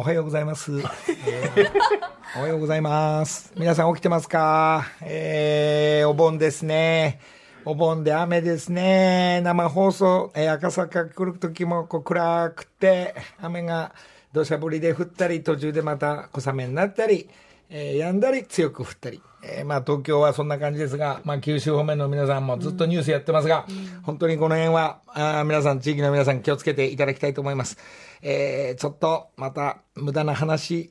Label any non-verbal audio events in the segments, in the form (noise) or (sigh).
おはようございます。(laughs) おはようございます。皆さん起きてますか？えー、お盆ですね。お盆で雨ですね。生放送、えー赤坂来る時もこう暗くて、雨が土砂降りで降ったり、途中でまた小雨になったり、えー止んだり強く降ったり。えーまあ東京はそんな感じですが、まあ九州方面の皆さんもずっとニュースやってますが、本当にこの辺は、あー皆さん、地域の皆さん気をつけていただきたいと思います。えーちょっとまた無駄な話、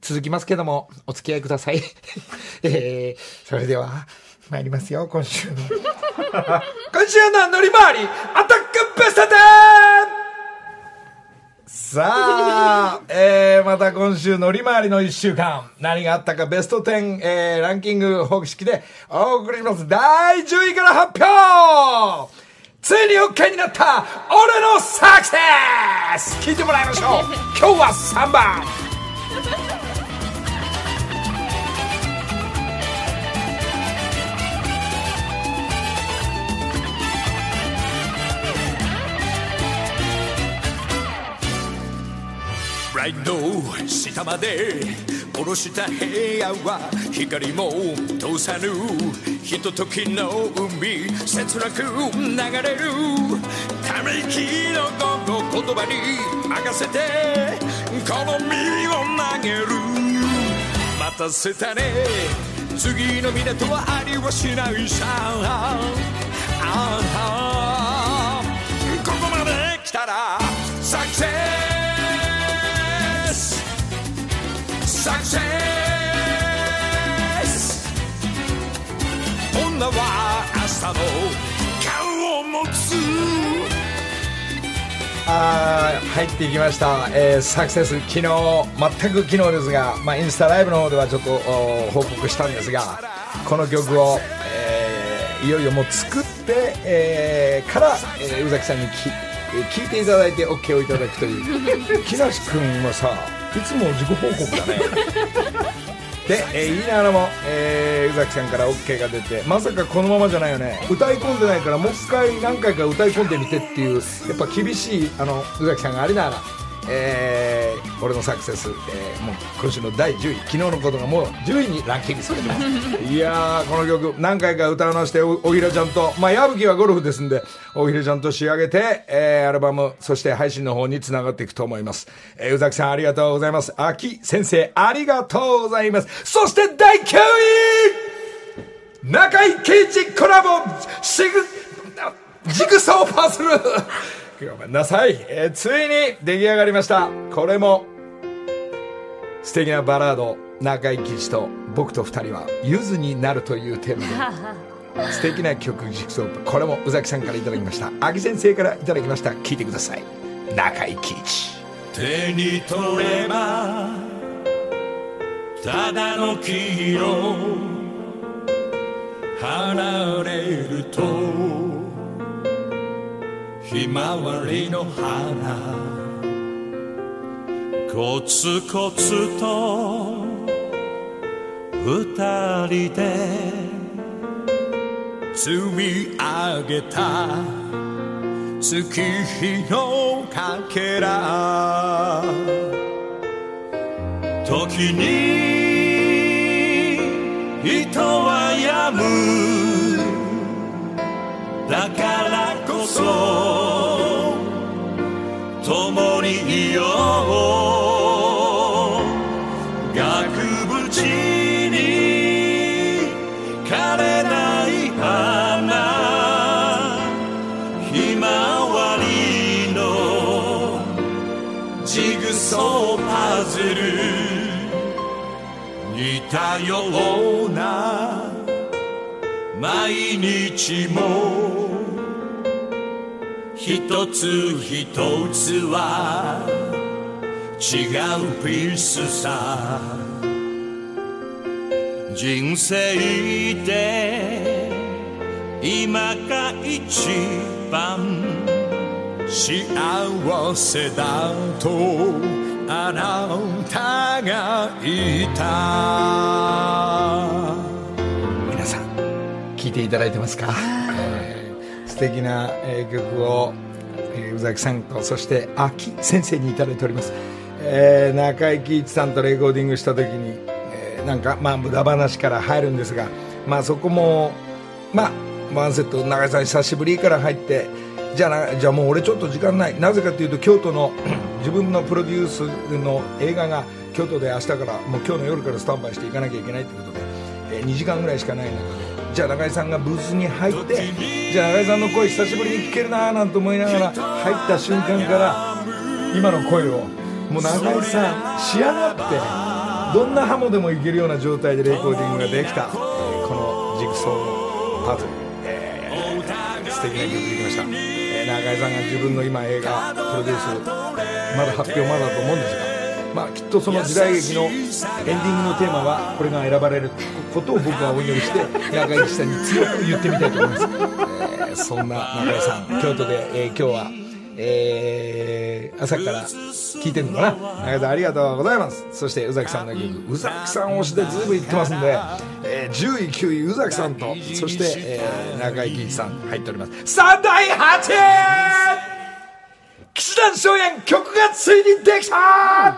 続きますけども、お付き合いください。(laughs) えーそれでは、参りますよ、今週の。(laughs) 今週の乗り回り、アタックベスト 10! さあ、(laughs) えー、また今週乗り回りの一週間、何があったかベスト10、えー、ランキング方式でお送りします。第10位から発表。ついに OK になった俺のサクセス。聞いてもらいましょう。(laughs) 今日は3番ライド下まで下ろした部屋は光も通さぬひとときの海切なく流れるため息の午後言葉に任せてこの身を投げる。待たせたね。次の港はありはしない。さああここまで来たら。サクセス女は明日の顔を持つ。あ入っていきました、えーサクセス昨日全く昨日ですが、まあ、インスタライブの方ではちょっとお報告したんですがこの曲を、えーいよいよもう作って、えーから、えー宇崎さんにきえー聞いていただいて OK をいただくという。木梨君もさいつも自己報告だね。で、えー言いながらも、えー宇崎さんから OK が出てまさかこのままじゃないよね。歌い込んでないからもう一回何回か歌い込んでみてっていうやっぱ厳しいあの宇崎さんがありながら、えー俺のサクセス、えーもう今週の第10位。昨日のことがもう10位にランキングされてます。(laughs) いやーこの曲何回か歌わなしておおひらちゃんと。まあ矢吹はゴルフですんでおひらちゃんと仕上げて、えーアルバムそして配信の方につながっていくと思います、えー宇崎さんありがとうございます。秋先生ありがとうございます。そして第9位。中井貴一コラボ。シグジグソーパズルごめんなさい、えーついに出来上がりました。これも素敵なバラード中井貴一と僕と二人はゆずになるというテーマで (laughs) 素敵な曲ジグソーパこれも宇崎さんからいただきました。秋先生からいただきました。聞いてください。中井貴一。手に取ればただの黄色離れるとひまわりの花。コツコツと二人で積み上げた。月日のかけら。時に人はやむ。だから似たような毎日も。一つ一つは違うピースさ。人生で今が一番幸せだとあなたがいた。皆さん聞いていただいてますか、えー素敵な、えー曲を、えー宇崎さんとそして秋先生にいただいております、えー中井貴一さんとレコーディングした時に、えーなんかまあ無駄話から入るんですがまあそこもまあワンセット中井さん久しぶりから入ってじゃあじゃあもう俺ちょっと時間ない。なぜかというと京都の (clears throat) 自分のプロデュースの映画が京都で明日からもう今日の夜からスタンバイしていかなきゃいけないということで、え2時間ぐらいしかない中でじゃあ中井さんがブースに入ってじゃあ中井さんの声久しぶりに聞けるなーなんて思いながら入った瞬間から今の声をもう中井さん仕上がってどんなハモでもいけるような状態でレコーディングができた、えーこのジグソーのパズル、えー素敵な曲できました、えー中井さんが自分の今映画プロデュースまだ発表まだだと思うんですがまあ、きっとその時代劇のエンディングのテーマはこれが選ばれることを僕はお祈りして中井さんに強く言ってみたいと思います、えーそんな中井さん京都で、えー今日は、えー朝から聞いてるのかな？中ありがとうございます。そして宇崎さんの曲宇崎さん推しでずいぶん言ってますんで、えー10位9位宇崎さんとそして、えー中井貴一さん入っております。さあ第8位岸田翔也曲がついにできた！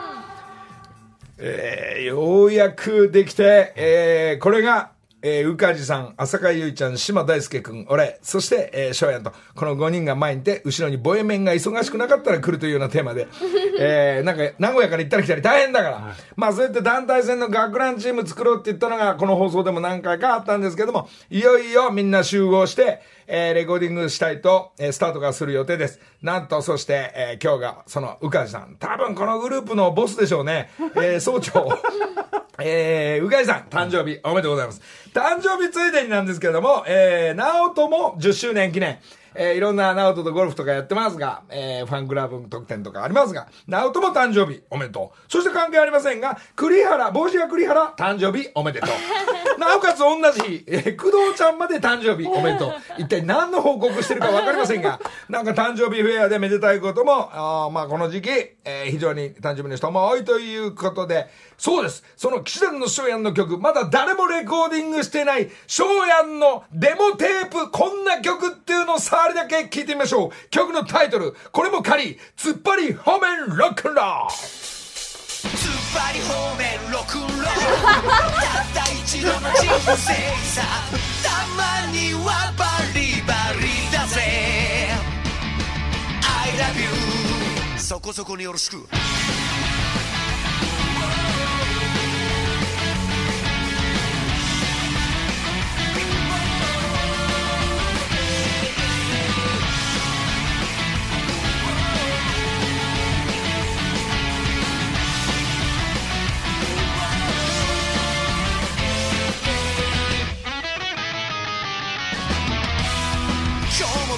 えーようやくできて、えーこれが、えー、宇梶さん、浅香唯ちゃん、島大輔くん、俺、そして、えー、翔やんと、この5人が前にいて、後ろにボエメンが忙しくなかったら来るというようなテーマで、(laughs) えーなんか、名古屋から行ったり来たり大変だから、まあそうやって団体戦の学ランチーム作ろうって言ったのが、この放送でも何回かあったんですけども、い。よいよみんな集合して、えーレコーディングしたいと、えースタートがする予定です。なんと、そして、えー今日が、その、宇梶さん。多分このグループのボスでしょうね。えー総長。(laughs) えー、うかいさん、誕生日おめでとうございます。誕生日ついでになんですけれども、えー、直人も10周年記念。えー、いろんな直人とゴルフとかやってますが、えー、ファンクラブ特典とかありますが、直人も誕生日おめでとう。そして関係ありませんが、栗原、帽子が栗原、誕生日おめでとう。(laughs) なおかつ同じ日、えー、工藤ちゃんまで誕生日おめでとう。一体何の報告してるかわかりませんが、(laughs) なんか誕生日フェアでめでたいことも、あーまあこの時期、えー非常に誕生日の人も多いということで、そうです。その岸田の翔やんの曲、まだ誰もレコーディングしてない、翔やんのデモテープ、こんな曲っていうのを触りだけ聞いてみましょう。曲のタイトル、これも仮、突っ張り方面ロックンロール突っ張り方面ロックンロールたった一度の人生さ。たまにはバリバリだぜ。I love you そこそこによろしく。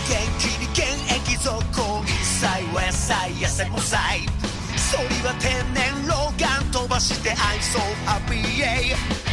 元気に現役続行。一切は野菜痩せもさいそりは天然老眼飛ばして I'm so happy yeah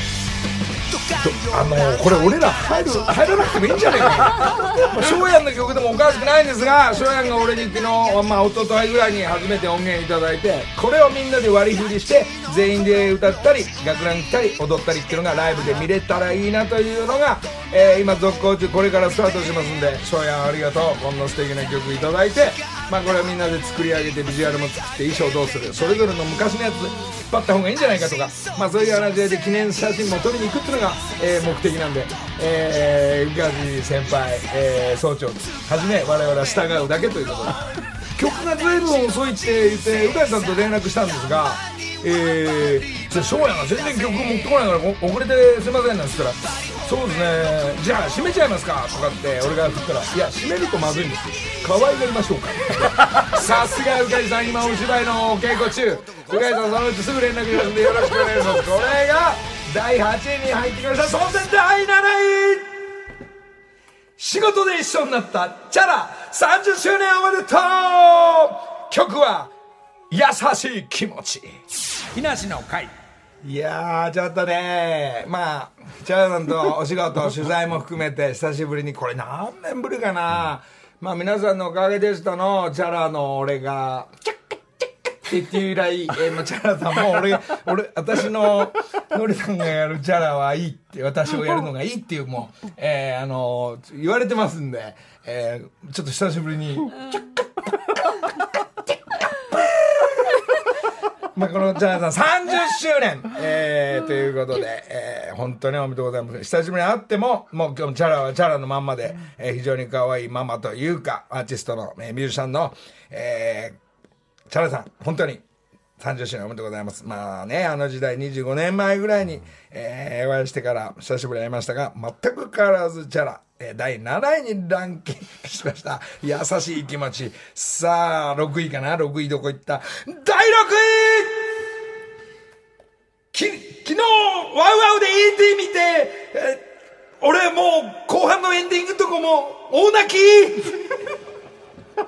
あのこれ俺ら入る入らなくてもいいんじゃないか。なまあ翔やんの曲でもおかしくないんですが翔やんが俺に昨日まあ一昨日ぐらいに初めて音源いただいてこれをみんなで割り振りして全員で歌ったり学ラン来たり踊ったりっていうのがライブで見れたらいいなというのが、えー今続行中これからスタートしますんで翔やんありがとう。こんな素敵な曲いただいて。まあこれをみんなで作り上げてビジュアルも作って衣装どうする。それぞれの昔のやつ引っ張った方がいいんじゃないかとか。まあそういう話で記念写真も撮りに行くっていうのが、えー目的なんで、えー、宇梶先輩、えー総長。はじめ我々は従うだけということで。(laughs) 曲がずいぶん遅いって言って宇梶さんと連絡したんですがえー、じゃあ翔也が全然曲持ってこないからお遅れてすいませんなんつったらそうですね。じゃあ閉めちゃいますか。とかって俺が振ったら。いや閉めるとまずいんですよ。可愛がりましょうか。(laughs) さすが宇梶さん今お芝居のお稽古中。宇梶さんそのうちすぐ連絡しますんでよろしくお願いします。これが第8位に入ってきましたそして第7位仕事で一緒になったチャラ。30周年おめでとう。曲は優しい気持ち。木梨の会いやーちょっとねまあチャラさんとお仕事取材も含めて久しぶりにこれ何年ぶりかな、まあ皆さんのおかげでしたのチャラの俺がチャッカチャッカって言って以来、えー、チャラさんも俺が俺私のノリさんがやるチャラはいいって私をやるのがいいっていうもう、えーあの言われてますんで、えーちょっと久しぶりにチャッカまあこのチャラさん30周年、えー、ということで、えー、本当におめでとうございます。久しぶりに会っても、もう今日チャラはチャラのまんまで、えー、非常に可愛いママというか、アーティストの、えー、ミュージシャンの、えー、チャラさん、本当に30周年おめでとうございます。まあね、あの時代25年前ぐらいに、えー、お会いしてから久しぶりに会いましたが、全く変わらずチャラ、えー、第7位にランキングしました。優しい気持ち。さあ、6位かな ?6 位どこ行った？第6位き、昨日、ワウワウで ET 見て、え俺もう後半のエンディングとこも大泣き (laughs)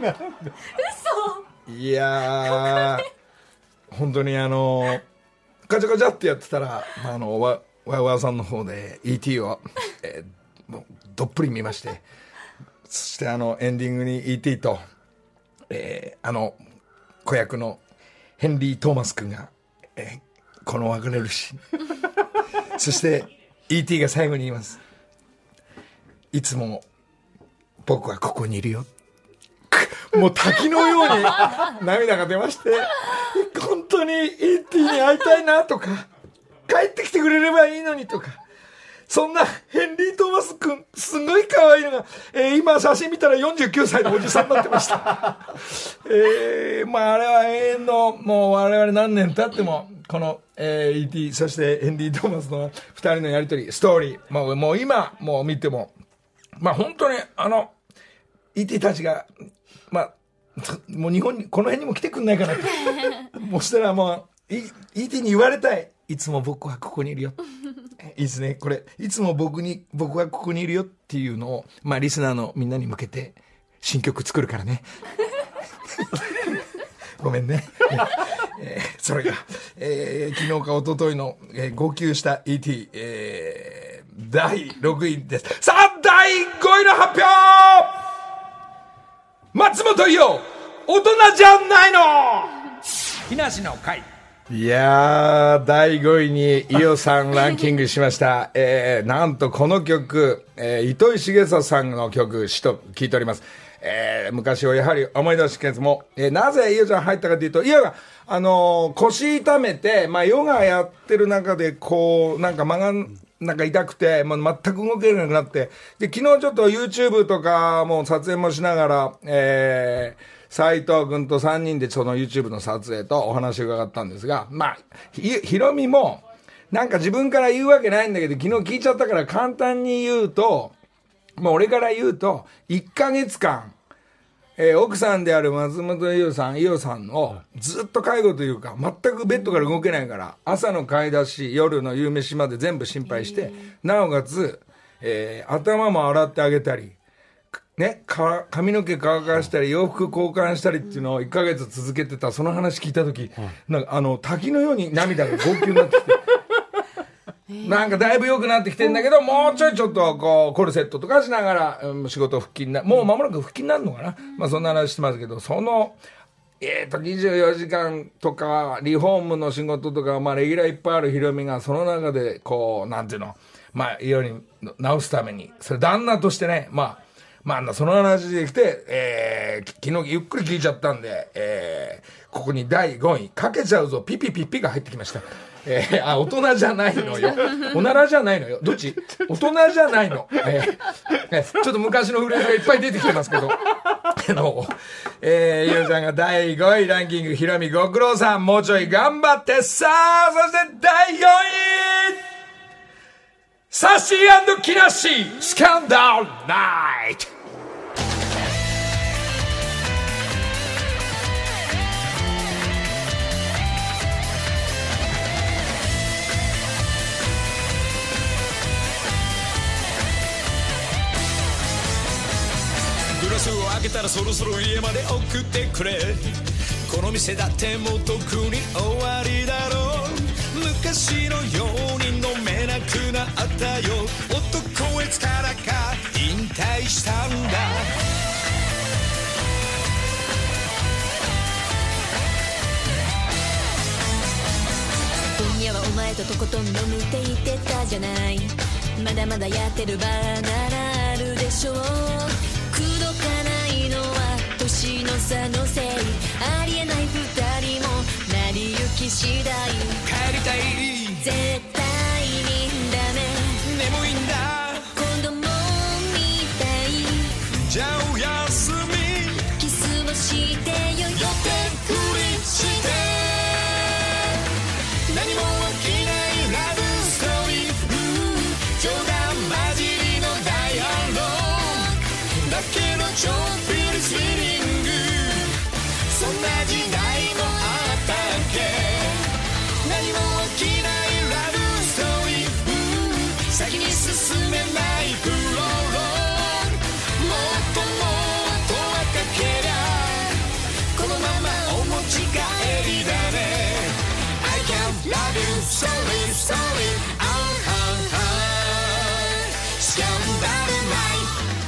嘘いやー、(laughs) 本当にあの、ガチャガチャってやってたら、まあ、あの、ワワウワウさんの方で ET を、えー、どっぷり見まして、そしてあの、エンディングに ET と、えー、あの、子役のヘンリー・トーマス君が、えー、この別れるし (laughs) そして E.T. が最後に言います。いつも僕はここにいるよ。もう滝のように涙が出まして本当に E.T. に会いたいなとか帰ってきてくれればいいのにとかそんなヘンリー・トーマス君、すごい可愛いのが、えー、今写真見たら49歳のおじさんになってました。えー、まああれは永遠の、もう我々何年経っても、この、えー、E.T., そしてヘンリー・トーマスの二人のやりとり、ストーリー、もうもう今、もう見ても、まあ本当にあの、E.T. たちが、まあ、もう日本に、この辺にも来てくんないかなって。(laughs) もうしたらもう、E.T. に言われたい。いつも僕はここにいるよ。いいですね。これ、いつも僕に、僕はここにいるよっていうのを、まあ、リスナーのみんなに向けて、新曲作るからね。(laughs) ごめんね。えー、それが、えー、昨日か一昨日の、えー、号泣した ET、えー、第6位です。さあ、第5位の発表松本伊代、大人じゃないの木梨の会。いやー、第5位に伊代さんランキングしました。(laughs) えー、なんとこの曲、えー、糸井重里さんの曲、しと聞いております。えー、昔をやはり思い出すけども、えー、なぜ伊代ちゃん入ったかというと、伊代が、あのー、腰痛めて、まあ、ヨガやってる中で、こう、なんか間が、なんか痛くて、もう全く動けなくなって、で、昨日ちょっと YouTube とかも撮影もしながら、えー、斎藤君と3人でその YouTube の撮影とお話を伺ったんですが、まあ、ひ、ひろみも、なんか自分から言うわけないんだけど、昨日聞いちゃったから簡単に言うと、まあ俺から言うと、1ヶ月間、えー、奥さんである松本伊代さん、伊代さんをずっと介護というか、全くベッドから動けないから、朝の買い出し、夜の夕飯まで全部心配して、なおかつ、えー、頭も洗ってあげたり、ね、か髪の毛乾かしたり洋服交換したりっていうのを1か月続けてたその話聞いた時、なんかあの滝のように涙が号泣になってきて。なんかだいぶ良くなってきてんだけど、もうちょいちょっとこう、コルセットとかしながら、うん、仕事復帰にな、もう間もなく復帰になるのかな、まあそんな話してますけど、その、えっ、ー、と、24時間とか、リフォームの仕事とか、まあレギュラーいっぱいあるヒロミが、その中で、こう、なんていうの、まあ、ように直すために、それ旦那としてね、まあ、まあ、その話できて、えー、昨日ゆっくり聞いちゃったんで、えー、ここに第5位、かけちゃうぞ、ピピピピが入ってきました。えー、あ、大人じゃないのよ。おならじゃないのよ。どっち？大人じゃないの。えー、ちょっと昔のフレーズがいっぱい出てきてますけど。あの、えー、ゆうちゃんが第5位ランキング、ひろみご苦労さん、もうちょい頑張ってさあ、そして第4位サッシーキラッシー、スキャンダルナイトスを開けたらそろそろ家まで送ってくれ。この店だってもう特に終わりだろ。う昔のように飲めなくなったよ。男へ力からか引退したんだ。今夜はお前ととことん飲むって言ってたじゃない。まだまだやってるバーならあるでしょう。年の差のせい。ありえない二人も成り行き次第。帰りたい。絶対にダメ。眠いんだ子供みたい。じゃあおやすみ。キスをしてよ。予定ふりして何も起きないラブストーリー。うん。冗談交じりのダイアログ。だけど超フ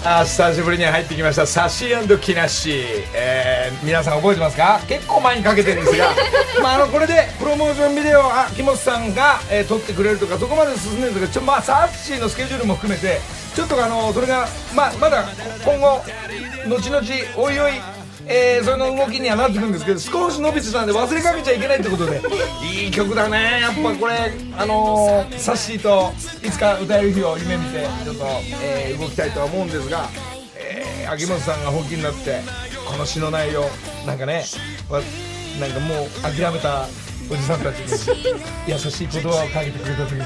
あ久しぶりに入ってきました。サシ木梨、えー、皆さん覚えてますか？結構前にかけてるんですが。(laughs) まああのこれでプロモーションビデオあ木本さんが、えー撮ってくれるとかそこまで進んでるんですけどちょまあサッシーのスケジュールも含めてちょっとあのそれがまあまだ今後後々おいおいえー、それの動きにはなってくるんですけど少し伸びてたんで忘れかけちゃいけないってことで。いい曲だね。やっぱこれあのー、サッシーといつか歌える日を夢見てちょっと、えー動きたいとは思うんですが、えー秋元さんが本気になってこの詩の内容なんかねなんかもう諦めたおじさんたちに優しい言葉をかけてくれた時にね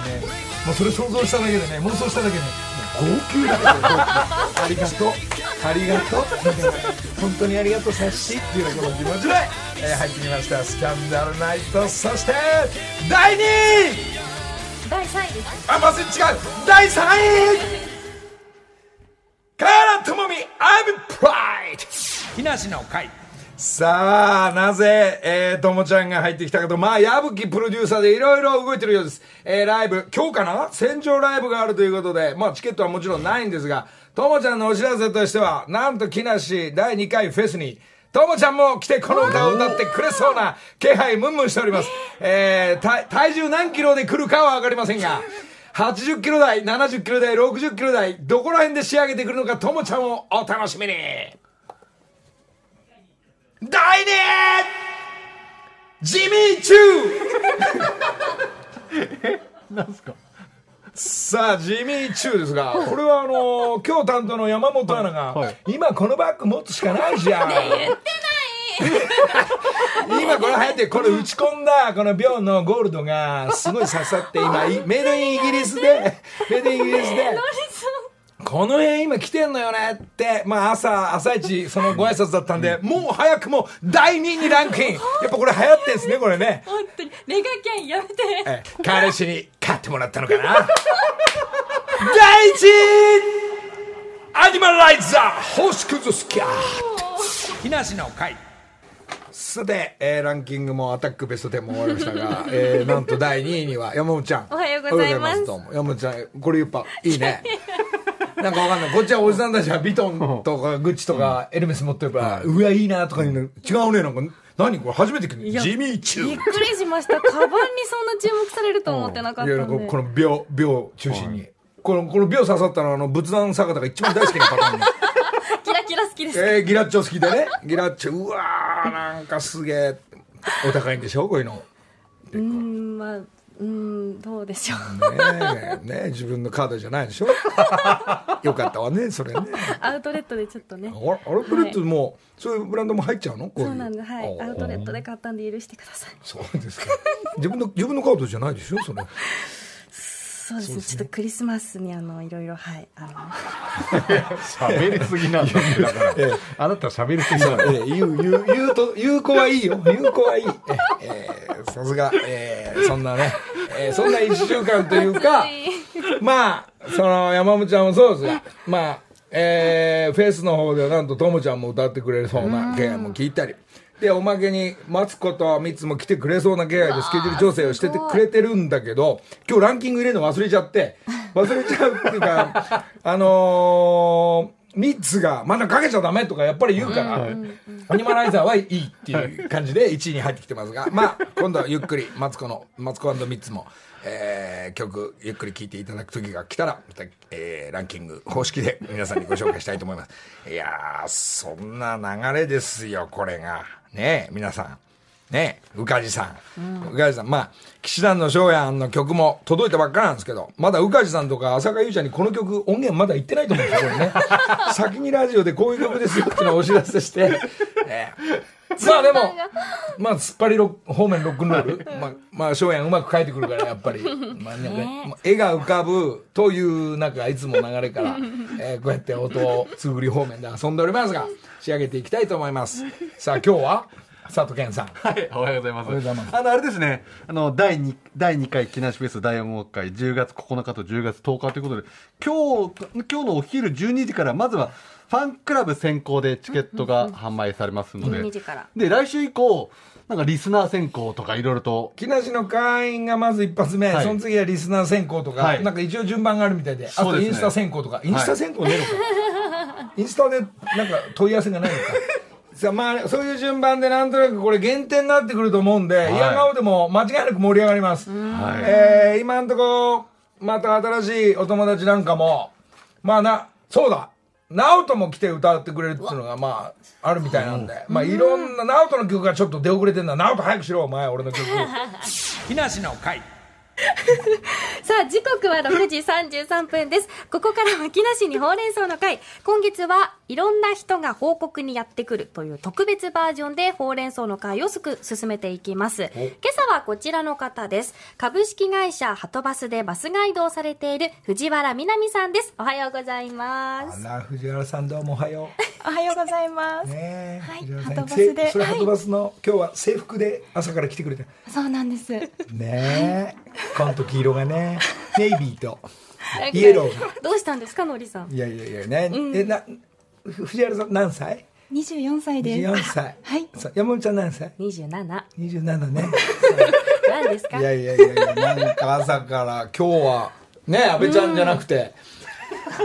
もうそれ想像しただけでね妄想しただけでね号泣だよ号泣。ありがとう。ありがとう。本当にありがとう。さっしーっていうこの気持ちで、えー入ってきました。スキャンダルナイト。そして第2位。第3位です。あまず違う。第3位。カラトモミ I'm Pride 木梨の会。さあ、なぜ、えー、ともちゃんが入ってきたかと、まあ、矢吹プロデューサーでいろいろ動いてるようです。えー、ライブ、今日かな戦場ライブがあるということで、まあ、チケットはもちろんないんですが、ともちゃんのお知らせとしては、なんと木梨第2回フェスに、ともちゃんも来てこの歌を歌ってくれそうな気配ムンムンしております。えー、体体重何キロで来るかはわかりませんが、80キロ台、70キロ台、60キロ台、どこら辺で仕上げてくるのか、ともちゃんをお楽しみに。第2ジミーチュー。(laughs) なんすか？さあ、ジミーチューですが、これはあのー今日担当の山本アナが、はい今このバッグ持つしかないじゃん。今これ流行って、これ打ち込んだ、この秒のゴールドが、すごい刺さって、今、いメイドインイギリスで、メイドインイギリスで、この辺今来てんのよねって、まあ朝、朝一、そのご挨拶だったんで、もう早くも第2位にランクイン。やっぱこれ流行ってんすね、これね。本当にメガキャンやめてえ彼氏に買ってもらったのかな？第一位アニマライザー星屑スキャー。木梨の会。さて、えーランキングもアタックベスト10も終わりましたが、(laughs) えーなんと第2位には山本ちゃん。おはようございます。山本ちゃん、これやっぱいいね。(laughs) なんかわかんない。こっちはおじさんたちはビトンとかグッチとかエルメス持ってるから、うわ、いいなとか言うの違うね。なんか、何これ初めて聞くやジミーチューびっ。くりしました。カバンにそんな注目されると思ってなかったいやんで。なんかこの秒秒中心に、このこの秒刺さったのはあの仏壇坂田が一番大好きなパターンね。(laughs) キラキラ好きです。えー、ギラッチョ好きでね。ギラッチョうわーなんかすげえお高いんでしょ？こういうの。うーんまあうーんどうでしょう。ねえねえ自分のカードじゃないでしょ？(laughs) よかったわねそれね。アウトレットでちょっとね。あアウトレットも、そういうブランドも入っちゃうの？そうなんではい。おアウトレットで買ったんで許してください。そうですか。自分の自分のカードじゃないでしょ？それ。そうですね。ちょっとクリスマスにあのいろいろはい。あの (laughs) 喋りすぎなんだだ。からあなた喋りすぎなんだ。ええ言う、言う、言うと、言う子はいいよ。言う子はいい。ええさすが、ええそんなね、ええそんな一週間というか、まあ、その、山本ちゃんもそうですが、まあ、えー、フェスの方ではなんとともちゃんも歌ってくれそうな気配も聞いたり。で、おまけに、マツコとミツも来てくれそうな気配でスケジュール調整をしててくれてるんだけど、今日ランキング入れるの忘れちゃって、忘れちゃうっていうか、(laughs) あのー、ミッツがまだかけちゃダメとかやっぱり言うから、アニマライザーはいいっていう感じで1位に入ってきてますが、(laughs) まあ、今度はゆっくり、マツコの、マツコミッツも、えー曲、ゆっくり聴いていただく時が来たら、また、えーランキング方式で皆さんにご紹介したいと思います。いやー、そんな流れですよ、これが。ねえ、皆さん。ね、宇梶さん。宇梶さん。まあ、騎士団の翔やんの曲も届いたばっかなんですけど、まだ宇梶さんとか浅香優ちゃんにこの曲音源まだ言ってないと思うんですよ、これね。(laughs) 先にラジオでこういう曲ですよってのをお知らせして、ええまあでも、まあ、突っ張りロ方面ロックンロール。まあ、まあ、翔やんうまく書いてくるから、やっぱり。まあ、なんかまあ絵が浮かぶという、なんか、いつも流れから、(laughs) えーこうやって音をつぐり方面で遊んでおりますが、仕上げていきたいと思います。さあ、今日は、佐藤健さん。はい、おはようございます。おはようございます。あの、あれですね、あの、第2、第2回木梨フェス大音楽会、10月9日と10月10日ということで、今日、今日のお昼12時から、まずは、ファンクラブ先行でチケットが販売されますので、12時から。で、来週以降、なんかリスナー選考とかいろいろと、木梨の会員がまず一発目、はい。その次はリスナー選考とか、はい。なんか一応順番があるみたいで、あとインスタ選考とか、インスタ選考ねえのか、(laughs) インスタでなんか問い合わせがないのか。さあまあ、そういう順番でなんとなくこれ減点になってくると思うんで、い嫌顔でも間違いなく盛り上がります。はいえー、今んとこ、また新しいお友達なんかも、まあな、そうだ、ナオトも来て歌ってくれるっていうのが、まあ、あるみたいなんで、まあ、いろんな、ナオトの曲がちょっと出遅れてんだ。ナオト早くしろ、お前、俺の曲。(laughs) 木梨の会。(laughs) さあ、時刻は6時33分です。ここからは木梨にほうれん草の会。今月はいろんな人が報告にやってくるという特別バージョンでほうれん草の会をすく進めていきます。今朝はこちらの方です。株式会社ハトバスでバスガイドをされている藤原みなみさんです。おはようございます。あら、藤原さんどうもおはよおはようございまう。す。ねえ、はい藤原さんハトバスでせそれはいハトバスの、今日は制服で朝から来てくれて。そうなんです。ねえ、紺と黄色がね、(laughs) ネイビーと、イエローが。どうしたんですか、のりさん？いやいやいやね、え、な、ふ藤原さん何歳？24歳です。?24 歳。はい。そう山本ちゃん何歳？27。?27 ね。何ですか？いやいやいやいや、なんか朝から今日は、ね、安倍ちゃんじゃなくて、(laughs)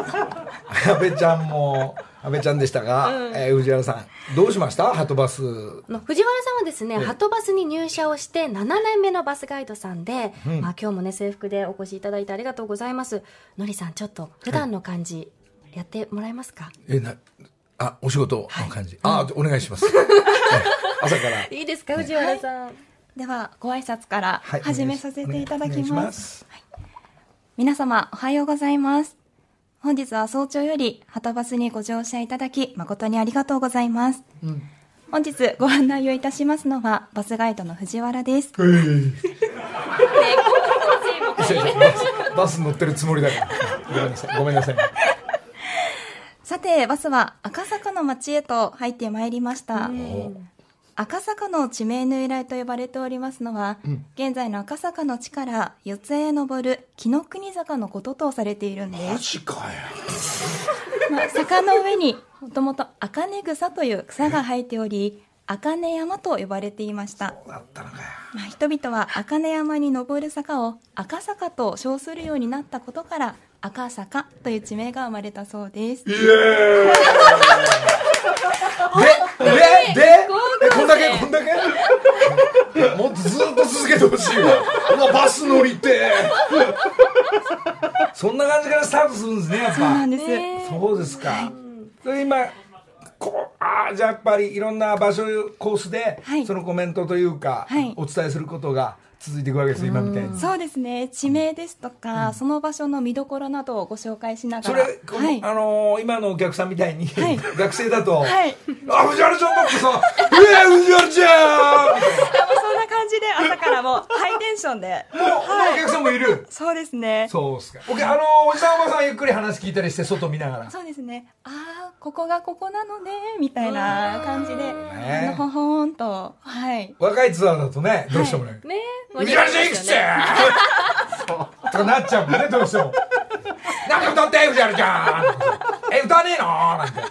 安倍ちゃんも、安倍ちゃんでしたが、えー藤原さん、どうしました？ハトバス。あの藤原さんはですね、ハトバスに入社をして7年目のバスガイドさんで、まあ今日もね、制服でお越しいただいてありがとうございます。のりさん、ちょっと普段の感じ、やってもらえますか？え、な、あ、お仕事の感じ。あ、お願いします。(laughs) え朝から。いいですか、藤原さん。では、ご挨拶からはい始めさせていただきま。ますす。皆様、おはようございます。本日は早朝より、はたバスにご乗車いただき、誠にありがとうございます。本日ご案内をいたしますのは、バスガイドの藤原です。いやいやバスバス乗ってるつもりだから。ごめんなさい。ごめんなさい。さて、バスは赤坂の町へと入ってまいりました。赤坂の地名の由来と呼ばれておりますのは、現在の赤坂の地から四つへ登る紀ノ国坂のこととされているんです。マジかよ。(laughs) まあ、坂の上にもともと茜草という草が生えており、茜山と呼ばれていました。だったのかよ。まあ、人々は茜山に登る坂を赤坂と称するようになったことから、赤坂という地名が生まれたそうです。(laughs) で、で、で、えこんだけ、こんだけ？もっとずっと続けてほしいわ。うわ、バス乗りて。そんな感じからスタートするんですね、やっそうなぱん。です。そうですか。それ今、こう、ああ、じゃあやっぱりいろんな場所、コースではい、そのコメントというかはい、お伝えすることが続いていくわけです、今みたいに。そうですね。地名ですとか、その場所の見どころなどをご紹介しながら。それ、はい。あのー今のお客さんみたいに、はい学生だと、はい。あ、藤原ちゃんだってさ、(laughs) えー、藤原ちゃんそんな感じで朝からもうハイテンションで。もう、お客さんもいる。そうですね。そうっすか。おけあのーおじさんおばさんゆっくり話聞いたりして、外見ながら。そうですね。ああ、ここがここなのね、みたいな感じで、ねあのほほーんと、はい。若いツアーだとね、どうしてもね、ね藤原ちゃんいくつとかなっちゃうもんね、どうしても。なんか歌って、藤原ちゃんえ、歌わねえの？なんて。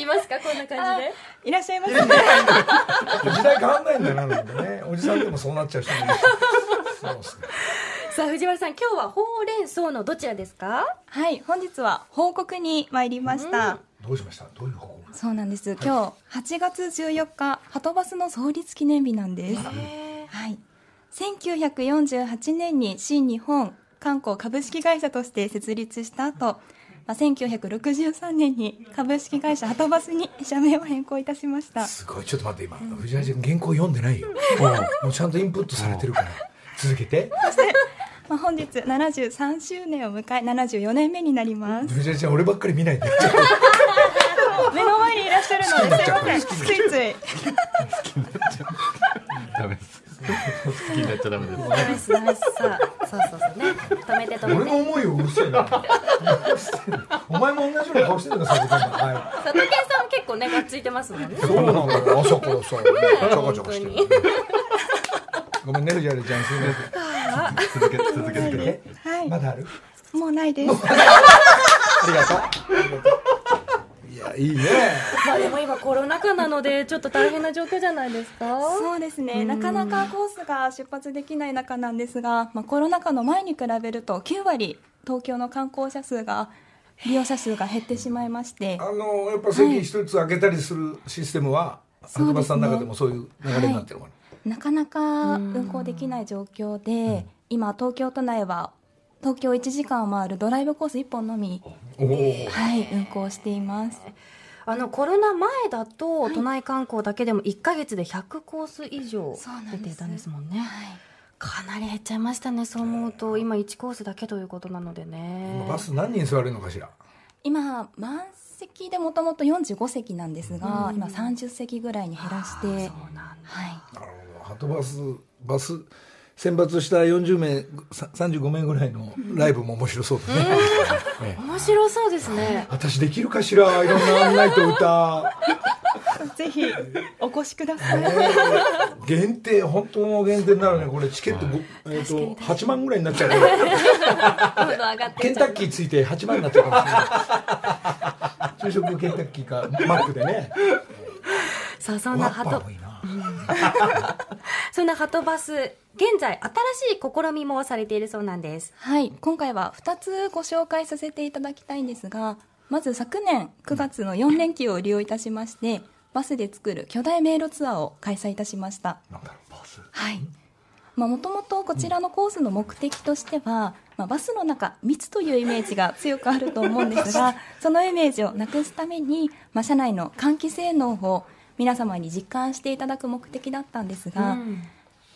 いますか？こんな感じで。いらっしゃいますね。時代変わんないんだな、なんかね。おじさんでもそうなっちゃう人もいるし。そうっすね。さあ、藤原さん、今日はほうれん草のどちらですか？はい、本日は報告に参りました。どうしました？どういう報告？そうなんです。今日、8月14日、はとバスの創立記念日なんです。はい。1948年に新日本観光株式会社として設立した後、まあ、1963年に株式会社はとバスに社名を変更いたしました。すごい。ちょっと待って今藤原ちゃん原稿読んでないよ。もうちゃんとインプットされてるから。続けて。まあ、本日73周年を迎え74年目になります。藤原ちゃん俺ばっかり見ないで。目の前にいらっしゃるのですいません。ついつい。ダメです好きになっちゃダメです。ナイスナイスさあそうそうそうね止めて止めて俺も思うようるせえな。お前も同じような顔してるからさ時間だは佐竹さんも結構ねがっついてますもんね。いそうなんだよ朝からさちょこちょこしてる。本ごめんね藤原ちゃん。すみま続けて続けてはい。まだある？もうないです。(laughs) ありがとういやいいね。(laughs) まあでも今コロナ禍なので (laughs) ちょっと大変な状況じゃないですか？そうですね、なかなかコースが出発できない中なんですが、まあ、コロナ禍の前に比べると9割東京の観光者数が利用者数が減ってしまいまして。あのやっぱ席一つ開けたりするシステムはそうですね。白馬さんの中でもそういう流れになってるのかな。なかなか運行できない状況で、今東京都内は東京1時間を回るドライブコース1本のみ、はい、運行しています。あのコロナ前だと都内観光だけでも1か月で100コース以上そうなんです。出ていたんですもんね。かなり減っちゃいましたねそう思うと。今1コースだけということなのでね。バス何人座れるのかしら？今満席でもともと45席なんですが、今30席ぐらいに減らして。そうなんだ。はい。なるほど。ハトバスバス選抜した40名さ35名ぐらいのライブも面白そうだね、ええ。面白そうですね。私できるかしら？いろんな案内と歌。ぜひお越しください、限定本当の限定になるね。これチケットご、えー、と8万ぐらいになっちゃうねどんどん上がってケンタッキーついて8万になっちゃうかもしれない。昼食ケンタッキーかマックでね。さあそんなワハトそんなハトバス現在新しい試みもされているそうなんです。はい、今回は2つご紹介させていただきたいんですがまず昨年9月の4連休を利用いたしましてバスで作る巨大迷路ツアーを開催いたしました。なんだろうバス。はい。もともとこちらのコースの目的としては、まあ、バスの中密というイメージが強くあると思うんですが (laughs) そのイメージをなくすために、まあ、車内の換気性能を皆様に実感していただく目的だったんですが、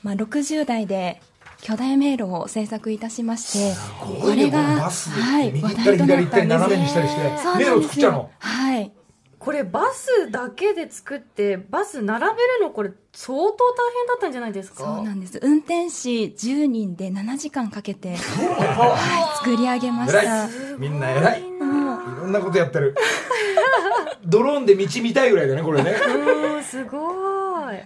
まあ、60台で巨大迷路を制作いたしましてごいねこのバスはい右行ったり左行ったり斜めにしたりして。そう迷路なんですよ。作っちゃうの？はい。これバスだけで作ってバス並べるのこれ相当大変だったんじゃないですか？そうなんです。運転士10人で7時間かけて、はい、作り上げました。みんな偉いいろんなことやってる。ドローンで道見たいぐらいだねこれね、うんすごい。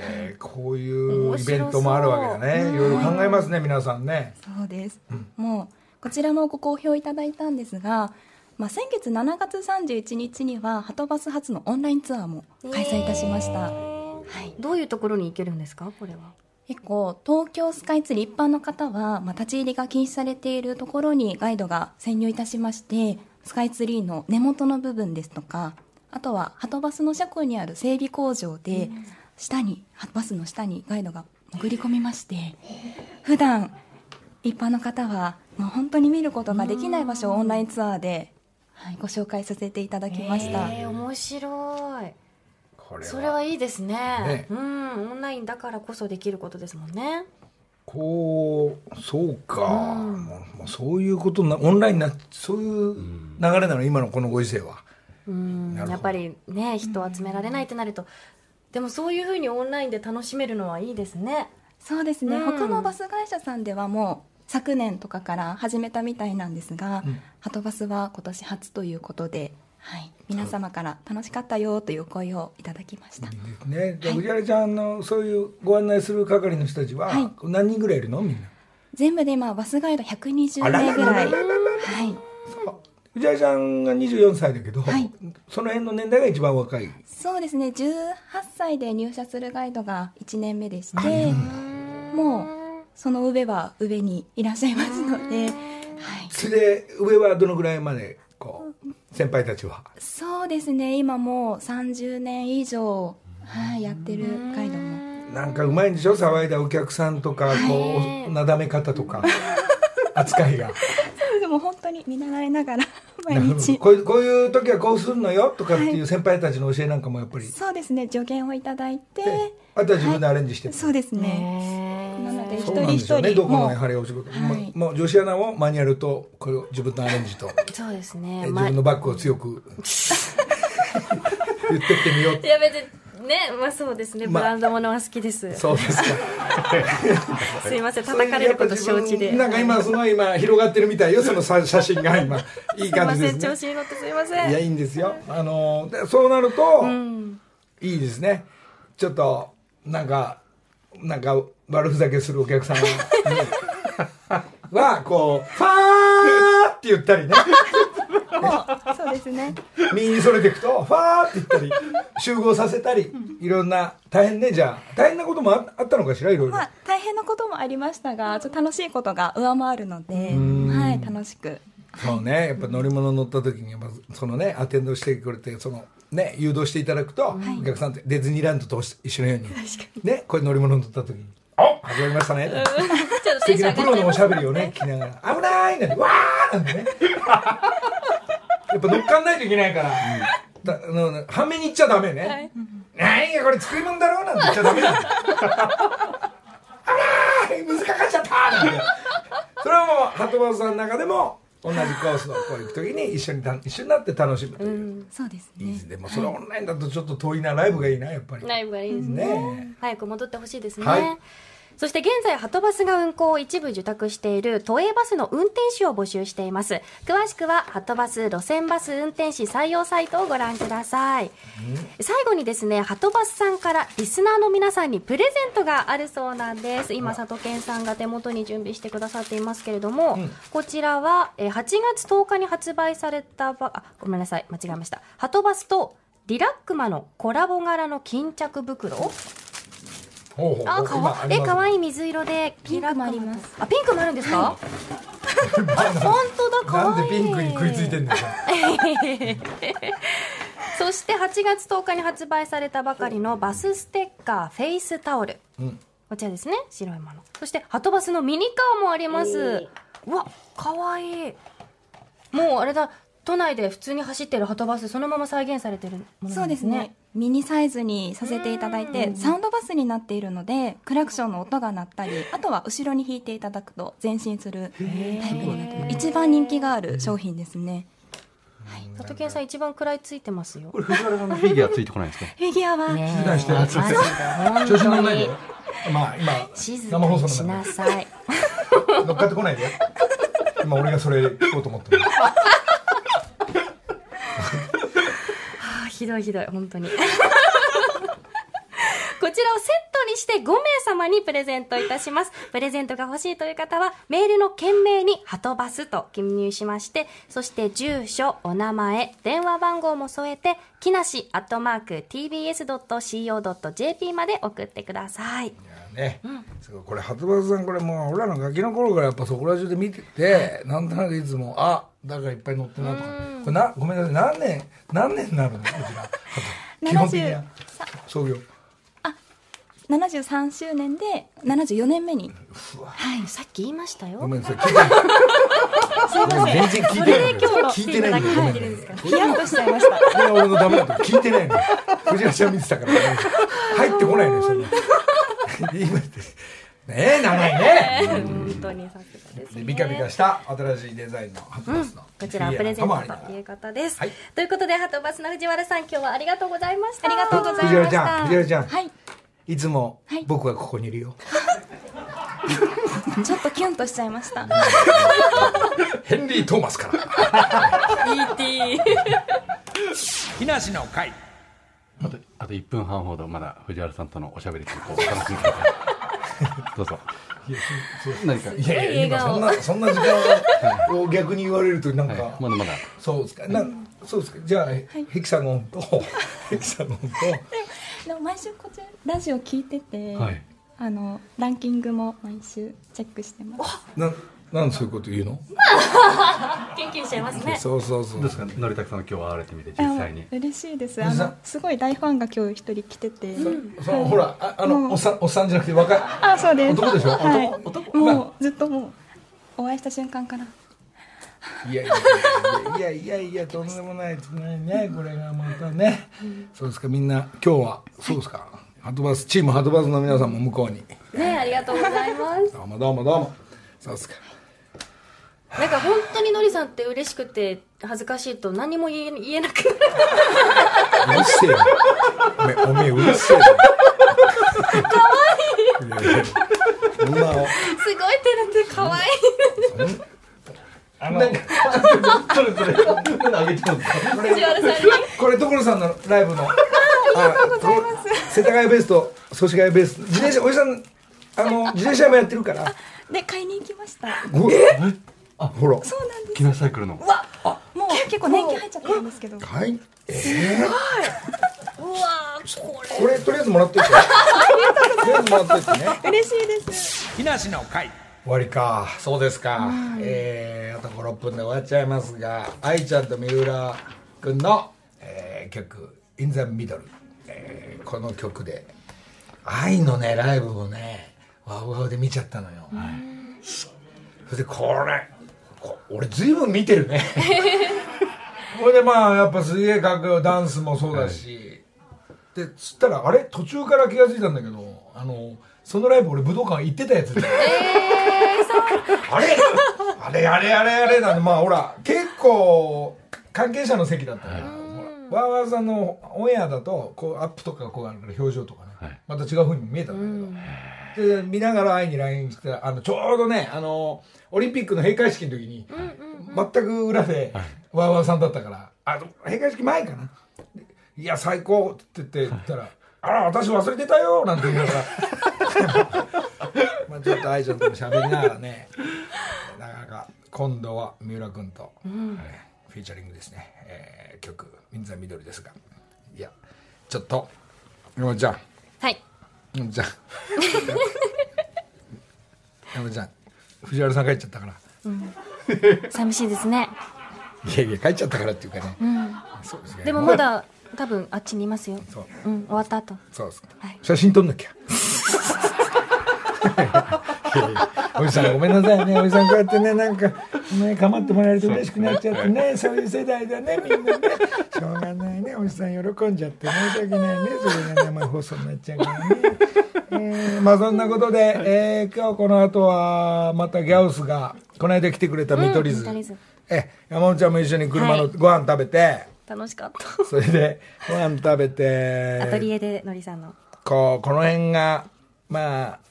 えーこういうイベントもあるわけだね。いろいろ考えますね皆さんね。そうです、もうこちらもご好評いただいたんですが、まあ、先月7月31日にははとバス初のオンラインツアーも開催いたしました、はい、どういうところに行けるんですかこれは？結構東京スカイツリー一般の方は、まあ、立ち入りが禁止されているところにガイドが潜入いたしましてスカイツリーの根元の部分ですとかあとははとバスの車庫にある整備工場で、下にはバスの下にガイドが潜り込みまして普段一般の方はもう本当に見ることができない場所をオンラインツアーで、はい、ご紹介させていただきました、えー、面白いこれそれはいいですね。ね。うんオンラインだからこそできることですもんね。こうそうか、もうもうそういうことなオンラインなそういう流れなの今のこのご時世は。うん。やっぱりね人を集められないってなると。でもそういうふうにオンラインで楽しめるのはいいですね。そうですね、うん。他のバス会社さんではもう昨年とかから始めたみたいなんですが、はとバスは今年初ということで、はい、皆様から楽しかったよという声をいただきました、ね。じゃあ藤原ちゃんのそういうご案内する係の人たちははい。何人ぐらいいるの？みんな。全部で今バスガイド120あらら名ぐらい。ららはい。藤原ちゃんが24歳だけど、はい。その辺の年代が一番若い。そうですね。18歳で入社するガイドが1年目でしてもうその上は上にいらっしゃいますので、はい、それで上はどのぐらいまでこう先輩たちは。そうですね。今もう30年以上、はい、やってるガイドも。なんかうまいんでしょ？騒いだお客さんとかこうなだめ方とか (laughs) 扱いが。も本当に見習いながら (laughs) 毎日。こういうこういう時はこうするのよとかっていう先輩たちの教えなんかもやっぱり、そうですね。助言をいただいてであとは自分でアレンジして、そうですねなので一そうなん人一ですよね。どこのやはりお仕事、まはい。もう女子アナもマニュアルとこれを自分のアレンジと。そうですえね。自まあ分のバッグを強く。(laughs) 言ってってみよういや別にね、まあそうですね。ブまあ。ランドものは好きです。そうですか。(laughs) すいません、叩かれること承知で。なんか今すごい今広がってるみたいよ。そのさ写真が今。(laughs) いいすいません、感じですね調子に乗ってすいません。いやいいんですよ。あのでそうなると、うん。いいですね。ちょっとなんかなんか悪ふざけするお客さんにはこう「ファー!」って言ったりね。そうですね。右にそれていくと「ファー!」って言ったり集合させたりいろんな大変ねじゃあ。大変なこともああったのかしらいろいろ、まあ大変なこともありましたがちょっと楽しいことが上回るのではい楽しく。そうね。やっぱ乗り物乗った時にそのねアテンドしてくれてそのね誘導していただくと、お客さんってディズニーランドと一緒のように。ねこれ乗り物乗った時に「お始まりましたね」素敵なプロのおしゃべりをね聞きながら「危ない!」なんて「わー!」なんてね。やっぱ乗っかんないといけないから、だあの半面に行っちゃダメね、何やこれ作り物だろうなんて言っちゃダメなんだあらー水かかっちゃったなんて。それはもうハトバスさんの中でも同じコースをこう行く時に一緒にた一緒になって楽しむという、そうですね。いいです。ねもうそれオンラインだとちょっと遠いなライブがいいなやっぱり。ライブがいいですね。ね。早く戻ってほしいですね。はいそして現在、ハトバスが運行を一部受託している都営バスの運転手を募集しています。詳しくは、ハトバス路線バス運転士採用サイトをご覧ください。最後にですね、ハトバスさんからリスナーの皆さんにプレゼントがあるそうなんです。今、佐藤健さんが手元に準備してくださっていますけれども、こちらは、えー8月10日に発売されたば、あ、ごめんなさい、間違えました。ハトバスとリラックマのコラボ柄の巾着袋あ、かわえ、かわい水色で、ピンクもありますあ、ピンクもあるんですか、あ、本当だ、かなわいい。んでピンクに食いついてんだよ (laughs) そして8月10日に発売されたばかりのバスステッカーフェイスタオル。んこちらですね、白いもの。そして、ハトバスのミニカーもあります。うわ、かわいい。もうあれだ、都内で普通に走ってるハトバス、そのまま再現されてるものね。うんですね。ミニサイズにさせていただいてサウンドバスになっているのでクラクションの音が鳴ったりあとは後ろに引いていただくと前進するタイプになってます一番人気がある商品ですね。佐藤健さん一番食らいついてますよ。こ。れ藤原さんのフィギュアついてこないんですか？(laughs) フィギュアは、ね静かにしてマジで調子乗んないで。本まあ今静生放かにし送なさい。乗っかってこないで。今俺がそれ聞こうと思ってるあひどいひどい、本当に。(laughs) こちらをセットにして5名様にプレゼントいたします。プレゼントが欲しいという方は、メールの件名にはとバスと記入しまして、そして住所、お名前、電話番号も添えて、木梨アットマーク tbs.co.jp まで送ってください。ね、すごいこれ鳩場さんこれもう俺らのガキの頃からやっぱそこら中で見ててなんとなくいつもあだからいっぱい乗ってるなとか。これなごめんなさい何年何年になるの？(laughs) こちら。基本的には。創業。73周年で74年目に。はい、さっき言いましたよ。ごめんなさい。(laughs) 聞いてない。全然聞いてない。聞いてないのよごめんねヒヤッとしちゃいました。これは俺のダメだと聞いてないのよ。藤原ちゃん見てたから。入ってこないのよそれねえ長いね本当にさすがですね。でビカビカした新しいデザインのハトバスのこちらはプレゼントということです。はいということで、ハトバスの藤原さん、今日はありがとうございました。ありがとうございました藤原ちゃん藤原ちゃんはいいつもはい僕はここにいるよ。(laughs) ちょっとキュンとしちゃいました (laughs) ヘンリー・トーマスから。E.T. 木梨の会。あとあと1分半ほどまだ藤原さんとのおしゃべり続行を楽しみくださいどうぞ。何か。いやいや、今そんな、そんな時間を逆に言われるとなんはい。か、まだまだ。そうですか。なそうですか。じゃあ、ヘキサゴンと、ヘキサゴンと、でも毎週こちらラジオ聞いてて、はいあのランキングも毎週チェックしてますな、なんでそういうこと言うの？キュンキュンしちゃいますね。そうそうそう。どうですか？のりたくさん今日会われてみて実際に。あ嬉しいです。あのすごい大ファンが今日一人来てて、そのほら、ああの、おっさん、おっさんじゃなくて若い。あそうです。男でしょ？はい。男？男もうずっともうお会いした瞬間から。いやいやいやいやいやとんでもないですねねこれがまたね、そうですかみんな今日はそうですかハトバスチームハトバスの皆さんも向こうにねありがとうございますどうもどうもどうもそうですかなんか本当にのりさんって嬉しくて恥ずかしいと何も言え言えなくなる。うるせえよおめえおめえうるせえよかわい。いそんなすごい手だって可愛い。あのそれそれあげちゃうんですこれ所さんのライブのありがとうございます世田谷ベースと祖師ヶ谷ベース。自転車おじさんあの自転車もやってるから。で買いに行きました。え？あほら。そうなんです。木梨サイクルの。もう結構年季入っちゃってるんですけど。はい。えー、うわーこれ。これとりあえずもらっといて。とりあえずもらっといてね嬉しいです。木梨の会。終わりか。そうですか、えー、あと56分で終わっちゃいますが愛ちゃんと三浦君の、えー曲「In the Middle、えーこの曲で。愛のねライブをねワウワウで見ちゃったのよ、それでこれこ俺ずいぶん見てるね。(laughs) これでまあやっぱすげえかっこよいダンスもそうだし、でつったらあれ？途中から気が付いたんだけどあのそのライブ俺武道館行ってたやつじゃんあれ？あれあれあれあれなんでまあほら結構関係者の席だったから、ほらわーわーさんのオンエアだとこうアップとかこうあるから表情とかね、はい。また違う風に見えたんだけど、で見ながら会いに LINE してたらあのちょうどねあのオリンピックの閉会式の時に、全く裏でわーわーさんだったからあ閉会式前かな？でいや最高って言って言ったら「あら私忘れてたよ」なんて言いながら。(laughs) まあちょっと愛ちゃんとも喋りながらねなかなか今度は三浦君と、えーフィーチャリングですね、えー曲「みんざ緑」ですが。いやちょっと山ちゃんはい山ちゃん。山ちゃん藤原さん帰っちゃったから。寂しいですね。いやいや帰っちゃったからっていうかね、そうですね。でもまだ多分あっちにいますよ。そう。うん終わった後。そうですか、はい。写真撮んなきゃ (laughs) (laughs) おじさんごめんなさいね。おじさんこうやってねなんかね構ってもらえると嬉しくなっちゃってね。そういう世代だねみんなね。しょうがないね。おじさん喜んじゃって申し訳ないね。それが生放送になっちゃうからね。えーまあそんなことで、えー今日この後はまたギャオスがこの間来てくれた見取り図,、うん見取り図。え山本ちゃんも一緒に車のご飯食べて、楽しかった。それでご飯食べて。アトリエでのりさんの。こう、この辺が、まあ、いい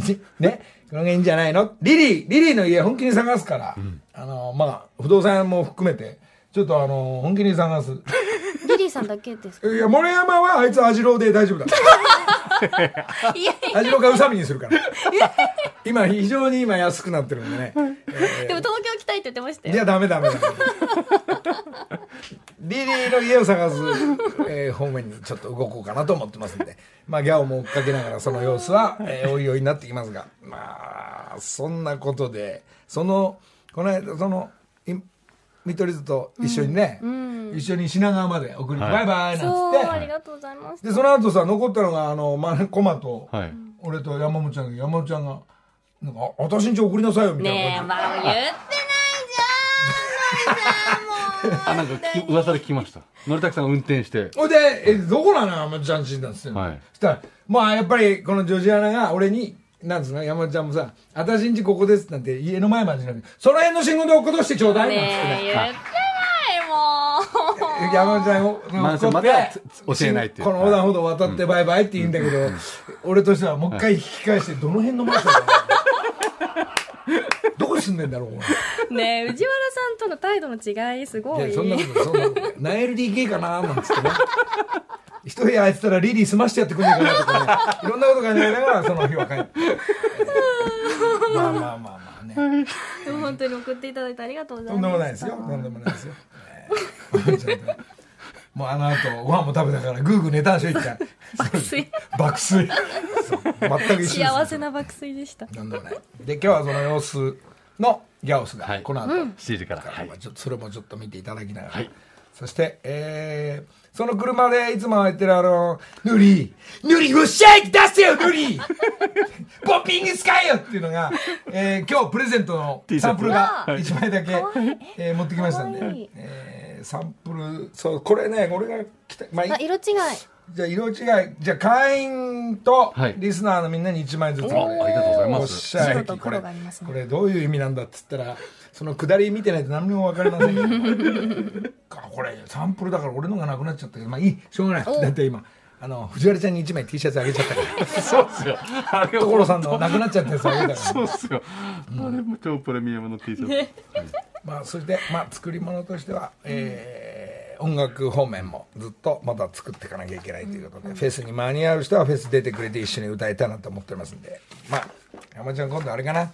(laughs) ね、この辺いいんじゃないの？リリー、リリーの家本気に探すから、あの、まあ、不動産も含めて、ちょっとあの、本気に探す。(laughs) リリーさんだけですか？いや、森山はあいつアジローで大丈夫だ。(laughs) アジローか宇佐美にするから。今、非常に今安くなってるんでね。やでも東京来たいって言ってましたよ。いや、ダメダメダメ。リリーの家を探す、えー方面にちょっと動こうかなと思ってますんで、まあ、ギャオも追っかけながらその様子は、えーおいおいになってきますが、まあ、そんなことで、その、この間、その、い見取り図と一緒にね、一緒に品川まで送りに、はい。バイバイなんつって、ありがとうございますで、その後さ、残ったのが、あの、まあ、コマと、はい。俺と山本ちゃんが、山本ちゃんが、なんか、あ私んち送りなさいよ、みたいねえな感じ。で。まあ言ってあ (laughs) なんかき噂で聞きました。のりたくさん運転して。ほいで、え、どこなの山本ちゃんちなんつってんのはい。そしたら、まあやっぱりこのジョジアナが俺に、なんつうの山本ちゃんもさ、私んちここですなんて家の前までじゃなくて、その辺の信号で落っことしてちょうだいなんつってね。えね。言ってないもう。(laughs) 山本ちゃんを、まあこうまだつ教えないっていう。この横断歩道渡ってバイバイって言うんだけど、俺としてはもう一回引き返して、どの辺のマンシこ住んでんだろう俺ねえ藤原さんとの態度の違いすごい。いやそんなことそんなこと何 LDK かななんつってね。一部屋空いてたらリリー済ましてやってくんねえかなとかね。いろんなこと考えながらその日は帰って。まあまあまあまあね。でも本当に送っていただいてありがとうございます。とんでもないですよ。とんでもないですよ、え。ーもうあの後ご飯も食べたからグーグー寝たんでしょ一回爆睡。爆睡。全く一緒幸せな爆睡でした。なんでもない。で今日はその様子のギャオスがはい。この後、7はい。まあちょっとそれもちょっと見ていただきながら、はい。そして、えー、その車でいつも言ってるあの、ヌリー、ヌリー、よっしゃい出せよ、ヌリーポッピング使えよっていうのが、えー、今日プレゼントのサンプルが1枚だけ、えー持ってきましたんで。いい、えー、サンプル、そう、これね、俺が来た、まああ、色違い。じゃあ色違い、じゃあ会員とはい。リスナーのみんなに1枚ずつ。あありがとうございまおっすしゃい。白とこれ黒がありますね。これどういう意味なんだっつったら、その下り見てないと何にも分かりません。よ。あこれサンプルだから俺のがなくなっちゃったけど、まあいい、しょうがない。だって今、あの、藤原ちゃんに1枚 T シャツあげちゃったから。そうっすよ。あれ (laughs) 所さんのなくなっちゃったやつあげたから。そうっすよ、あれも超プレミアムの T シャツ、まあ、そして、まあ、作り物としては、えー音楽方面もずっとまだ作っていかなきゃいけないということで、フェスに間に合う人はフェス出てくれて一緒に歌いたいなと思ってますんで、まあ、山ちゃん今度あれかな、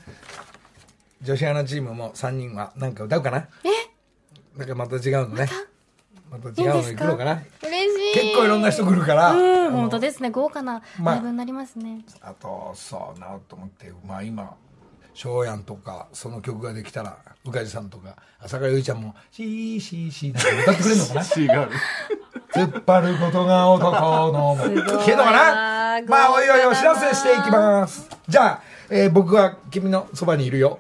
女子アナチームも3人はなんか歌うかな？え？だからまた違うのね。また？違うの行くのかな？嬉しい。結構いろんな人来るから、うん、本当ですね。豪華なまあライブになりますね。あと、そうなと思って、まあ今、翔やんとか、その曲ができたら、宇梶さんとか、朝倉ゆいちゃんも、シーシーシーって歌ってくれるのかな？違う。突っ張ることが男の聞けるのかな？まあ、おいおいお知らせしていきます。じゃあ、えー僕は君のそばにいるよ。